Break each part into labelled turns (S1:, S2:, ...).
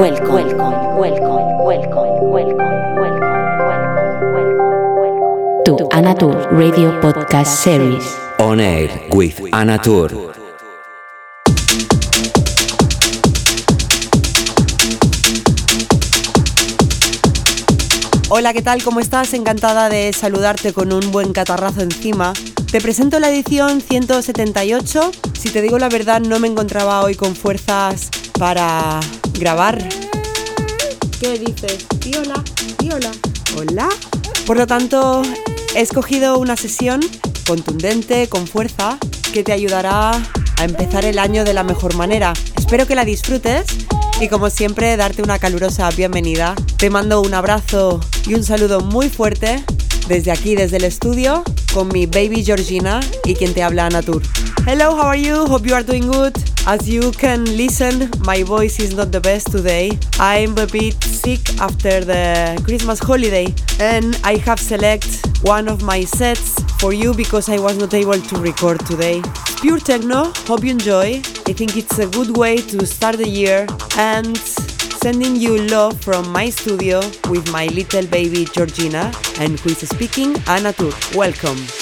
S1: welcome, welcome, welcome, welcome, welcome, welcome, welcome, to Anatur Radio Podcast Series.
S2: On air with Anatur.
S3: Hola, ¿qué tal? ¿Cómo estás? Encantada de saludarte con un buen catarrazo encima. Te presento la edición 178. Si te digo la verdad, no me encontraba hoy con fuerzas para grabar. ¿Qué dices? Hola, hola, hola. Por lo tanto, he escogido una sesión contundente, con fuerza, que te ayudará a empezar el año de la mejor manera. Espero que la disfrutes y como siempre darte una calurosa bienvenida. Te mando un abrazo y un saludo muy fuerte desde aquí, desde el estudio, con mi baby Georgina y quien te habla Natur. Hello, how are you? Hope you are doing good. As you can listen, my voice is not the best today. I'm a bit sick after the Christmas holiday and I have selected one of my sets for you because I was not able to record today. Pure techno, hope you enjoy. I think it's a good way to start the year and sending you love from my studio with my little baby Georgina and who is speaking Anna Tur. Welcome.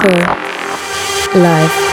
S4: Soul. Live.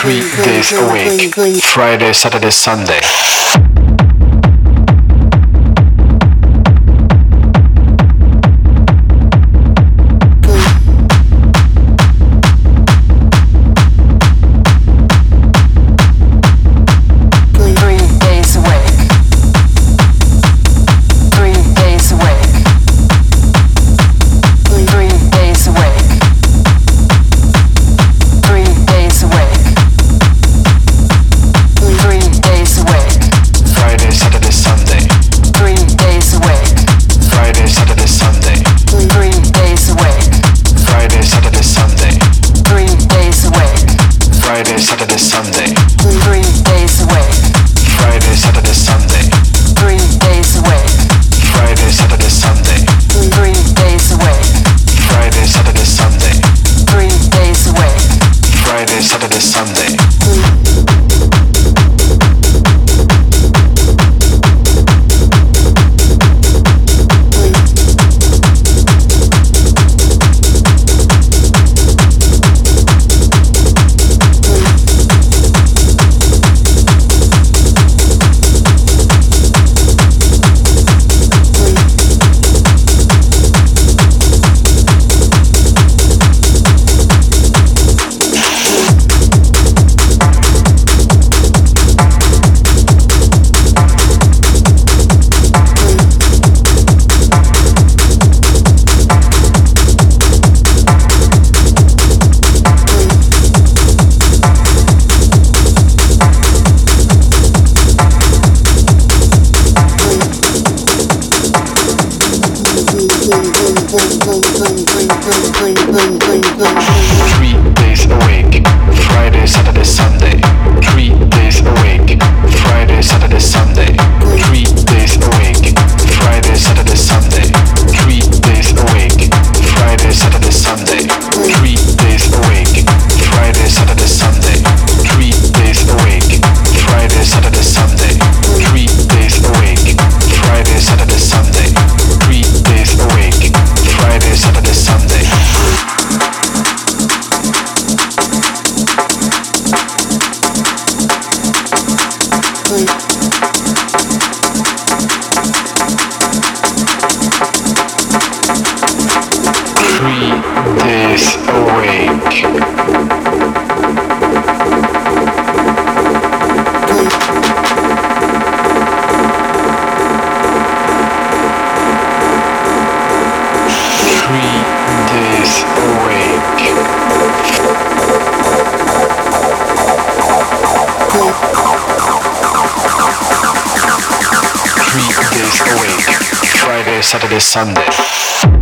S2: Three days a
S4: week, Friday, Saturday, Sunday.
S5: Three days a week, Friday, Saturday, Sunday. Saturday, Sunday.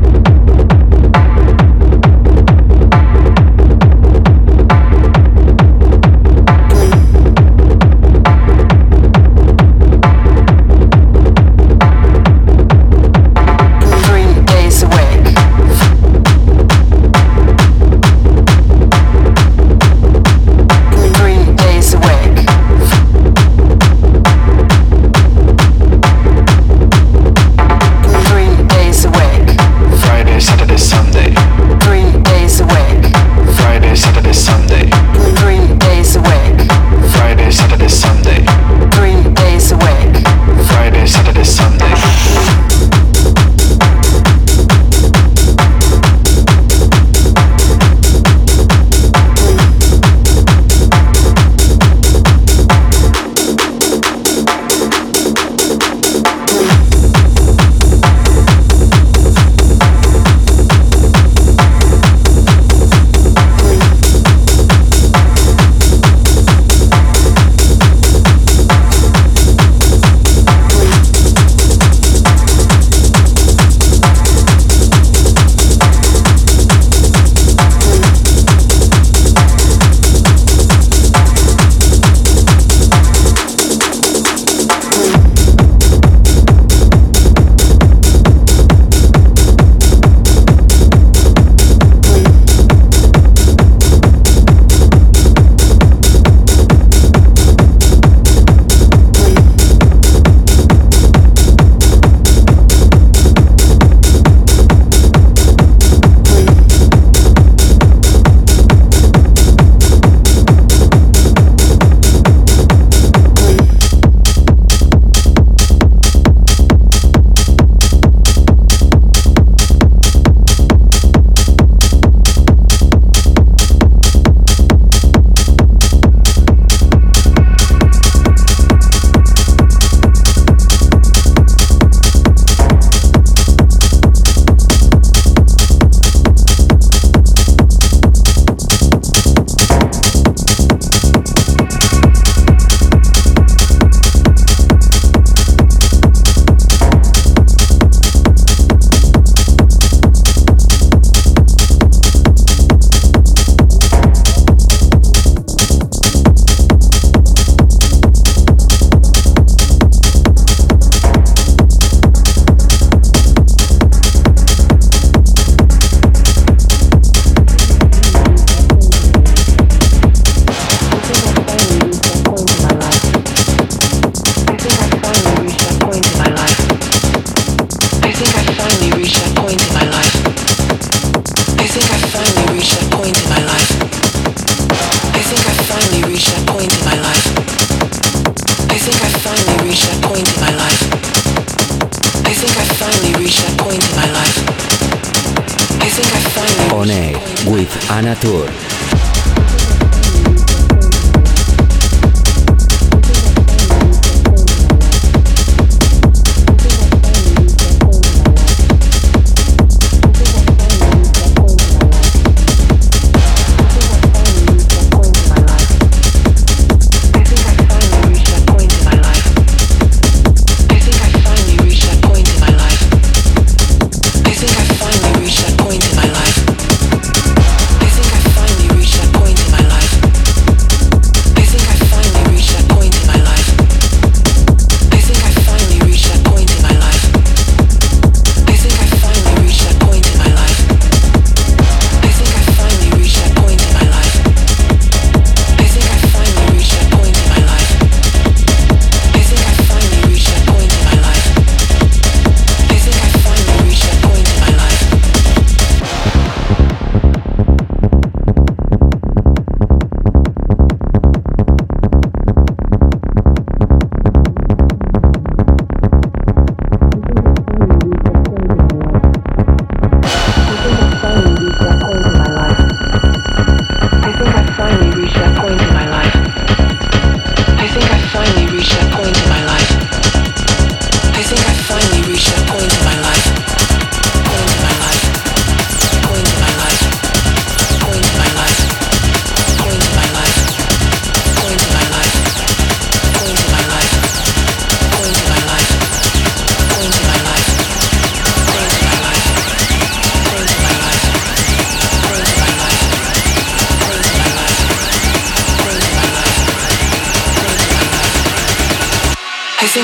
S2: 对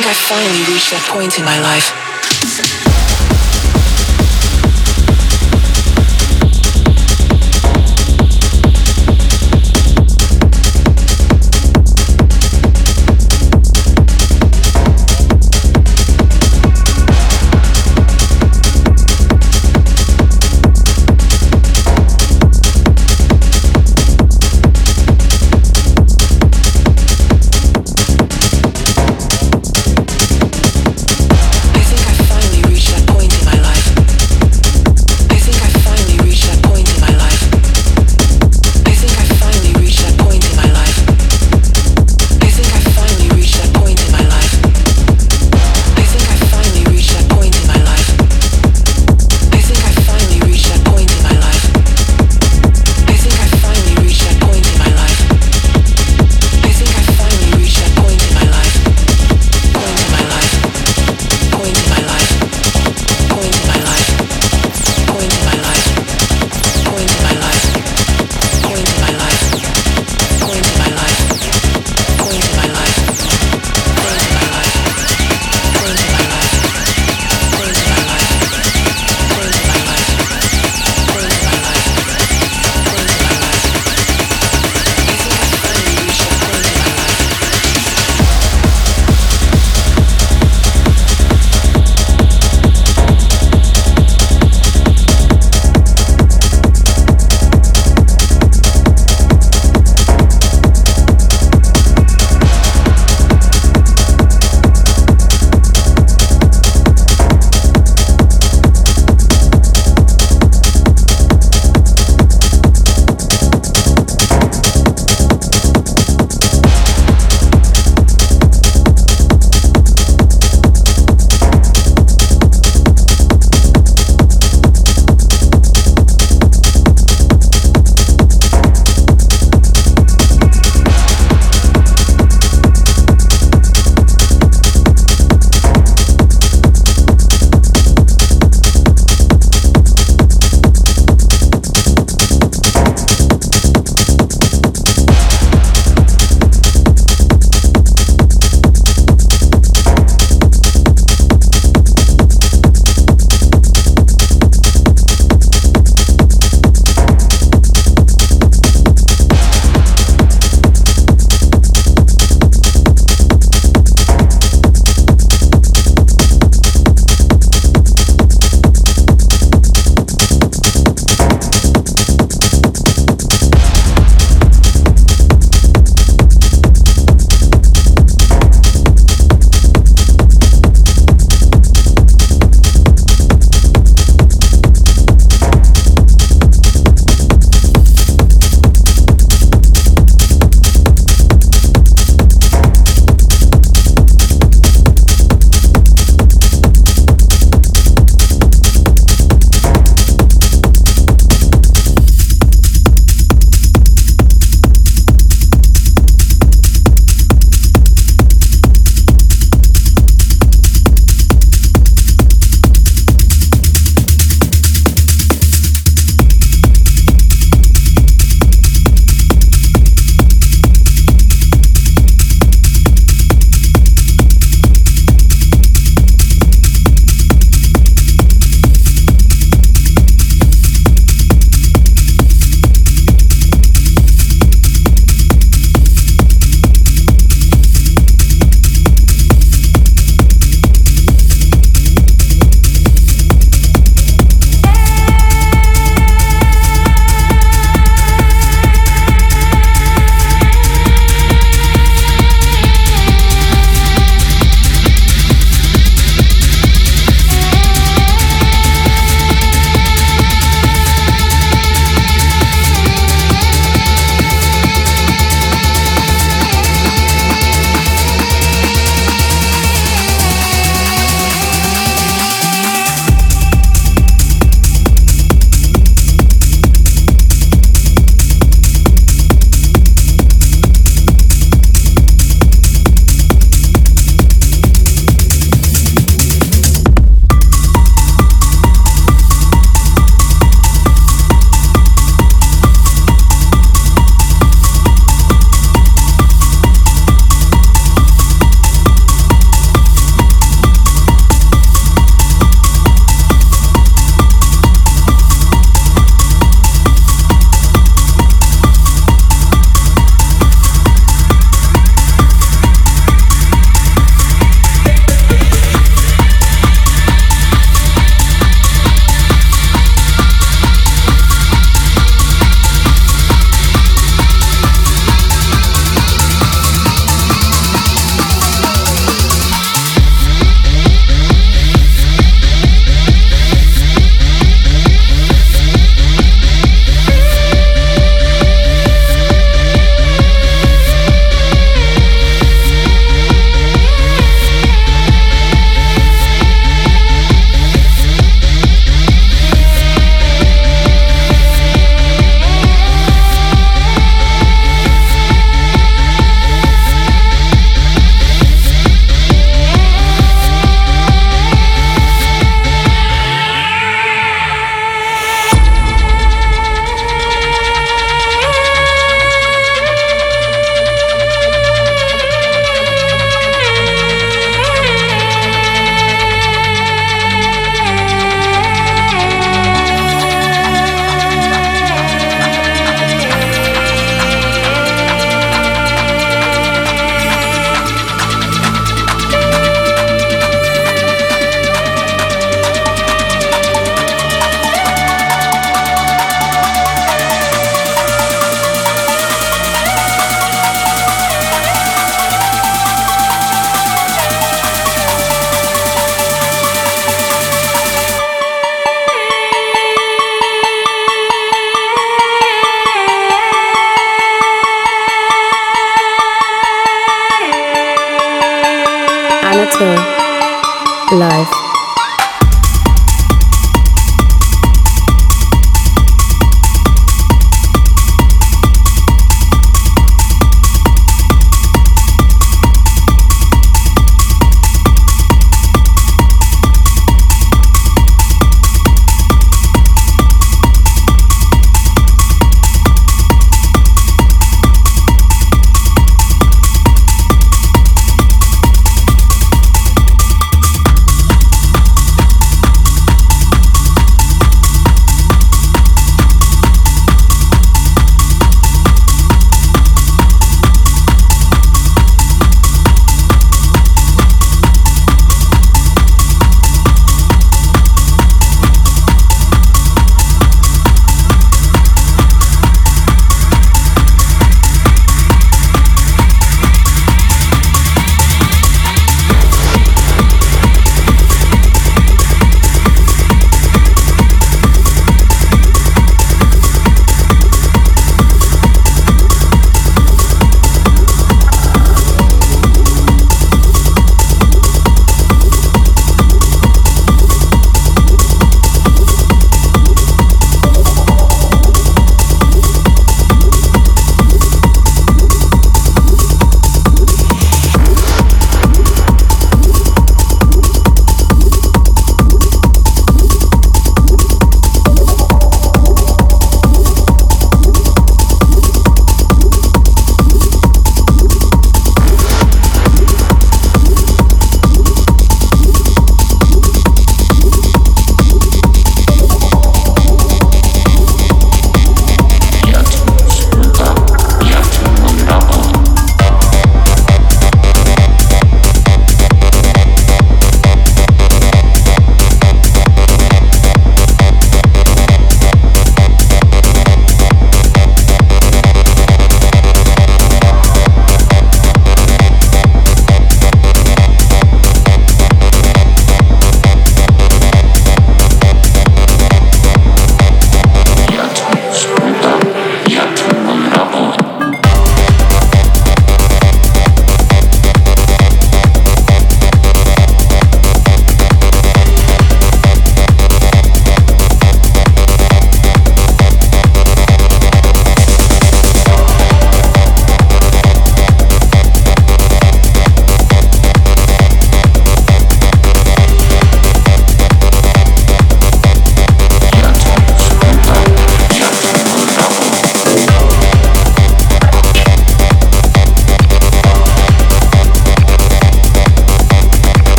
S2: think I finally reached
S4: that point in my life.